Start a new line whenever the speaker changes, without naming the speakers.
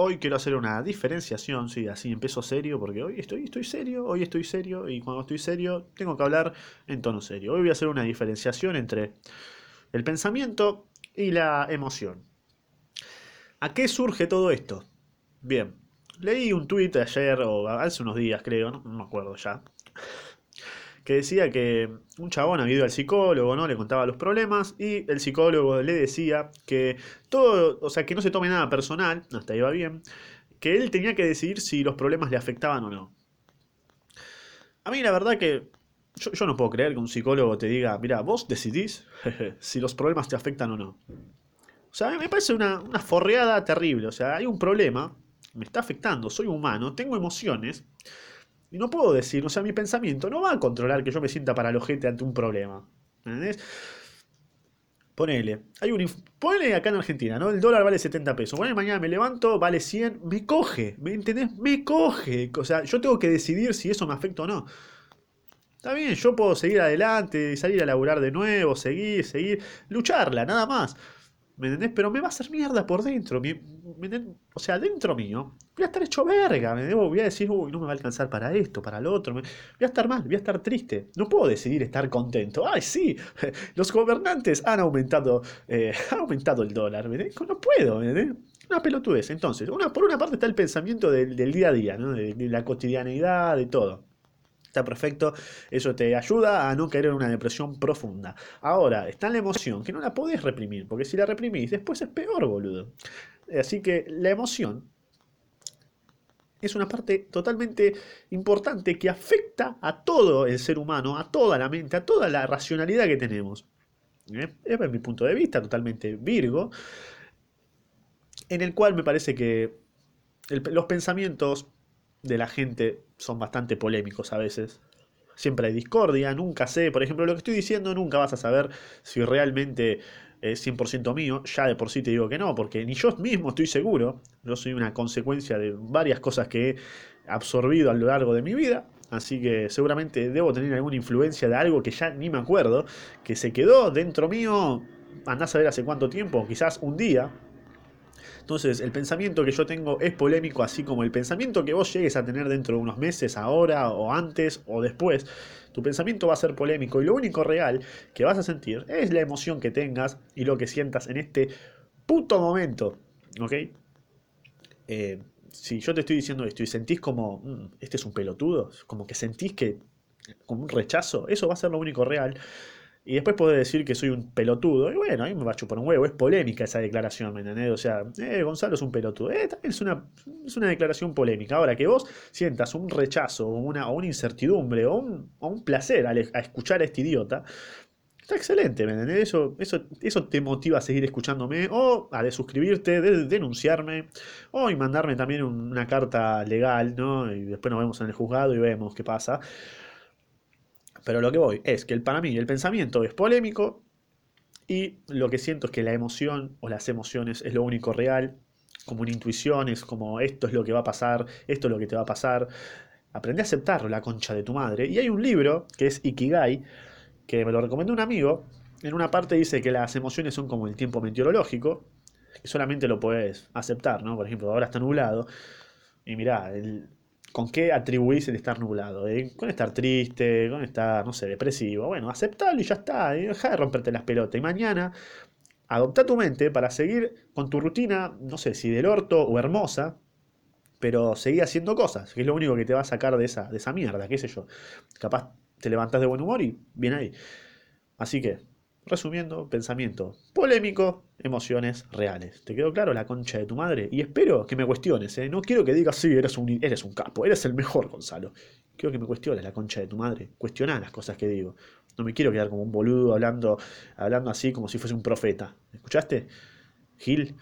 hoy quiero hacer una diferenciación, sí, así empiezo serio, porque hoy estoy, estoy serio, hoy estoy serio, y cuando estoy serio tengo que hablar en tono serio. Hoy voy a hacer una diferenciación entre el pensamiento y la emoción. ¿A qué surge todo esto? Bien, leí un tuit ayer, o hace unos días creo, no, me acuerdo ya, que decía que un chabón había ido al psicólogo, ¿no? Le contaba los problemas y el psicólogo le decía que todo, o sea, que no se tome nada personal, hasta ahí va bien, que él tenía que decidir si los problemas le afectaban o no. A mí la verdad que yo, no puedo creer que un psicólogo te diga, mira, vos decidís si los problemas te afectan o no. O sea, me parece una, una forreada terrible. O sea, hay un problema, me está afectando, soy humano, tengo emociones. Y no puedo decir, o sea, mi pensamiento no va a controlar que yo me sienta para el ojete ante un problema. ¿Entendés? Ponele, hay un ponele acá en Argentina, ¿no? El dólar vale 70 pesos. Ponele mañana me levanto, vale 100, me coge, ¿me entendés? Me coge. O sea, yo tengo que decidir si eso me afecta o no. Está bien, yo puedo seguir adelante, salir a laburar de nuevo, seguir, seguir, lucharla, nada más. ¿Me entendés? Pero me va a hacer mierda por dentro. o sea, dentro mío, voy a estar hecho verga. ¿me debo? Voy a decir, uy, no me va a alcanzar para esto, para lo otro. voy a estar mal, voy a estar triste. No puedo decidir estar contento. Ay, sí, los gobernantes han aumentado, eh, aumentado el dólar. ¿me No puedo, ¿me? Una pelotudez. Entonces, una, por una parte está el pensamiento del, día a día, ¿no? de la cotidianeidad, de todo. Está perfecto, eso te ayuda a no caer en una depresión profunda. Ahora, está la emoción, que no la podés reprimir, porque si la reprimís, después es peor, boludo. Así que la emoción es una parte totalmente importante que afecta a todo el ser humano, a toda la mente, a toda la racionalidad que tenemos. ¿Eh? Es mi punto de vista, totalmente virgo, en el cual me parece que los pensamientos de la gente son bastante polémicos a veces. Siempre hay discordia, nunca sé, por ejemplo, lo que estoy diciendo nunca vas a saber si realmente es 100% mío, ya de por sí te digo que no, porque ni yo mismo estoy seguro, yo soy una consecuencia de varias cosas que he absorbido a lo largo de mi vida, así que seguramente debo tener alguna influencia de algo que ya ni me acuerdo, que se quedó dentro mío, andás a ver hace cuánto tiempo, quizás un día, entonces, el pensamiento que yo tengo es polémico, así como el pensamiento que vos llegues a tener dentro de unos meses, ahora, o antes, o después. Tu pensamiento va a ser polémico y lo único real que vas a sentir es la emoción que tengas y lo que sientas en este puto momento. ¿Ok? Eh, si yo te estoy diciendo esto y sentís como, mm, este es un pelotudo, como que sentís que, como un rechazo, eso va a ser lo único real. Y después puede decir que soy un pelotudo. Y bueno, a mí me va a chupar un huevo. Es polémica esa declaración, ¿me entendés? O sea, eh, Gonzalo es un pelotudo. Eh, también es una, es una declaración polémica. Ahora, que vos sientas un rechazo o una, una incertidumbre o un, un placer a escuchar a este idiota, está excelente, ¿me? Eso, eso, eso te motiva a seguir escuchándome o a desuscribirte, de, denunciarme o y mandarme también una carta legal, ¿no? Y después nos vemos en el juzgado y vemos qué pasa. Pero lo que voy es que el, para mí el pensamiento es polémico y lo que siento es que la emoción o las emociones es lo único real, como una intuición, es como esto es lo que va a pasar, esto es lo que te va a pasar. Aprende a aceptarlo, la concha de tu madre. Y hay un libro que es Ikigai, que me lo recomendó un amigo. En una parte dice que las emociones son como el tiempo meteorológico, que solamente lo puedes aceptar, ¿no? Por ejemplo, ahora está nublado. Y mirá, el, ¿Con qué atribuís el estar nublado? ¿Eh? Con estar triste, con estar, no sé, depresivo. Bueno, aceptalo y ya está. ¿eh? Deja de romperte las pelotas. Y mañana, adopta tu mente para seguir con tu rutina, no sé si del orto o hermosa, pero seguí haciendo cosas, que es lo único que te va a sacar de esa, de esa mierda, qué sé yo. Capaz te levantás de buen humor y bien ahí. Así que, Resumiendo, pensamiento polémico, emociones reales. ¿Te quedó claro la concha de tu madre? Y espero que me cuestiones, ¿eh? No quiero que digas, sí, eres un, eres un capo, eres el mejor, Gonzalo. Quiero que me cuestiones la concha de tu madre. Cuestiona las cosas que digo. No me quiero quedar como un boludo hablando, hablando así como si fuese un profeta. ¿Escuchaste? Gil.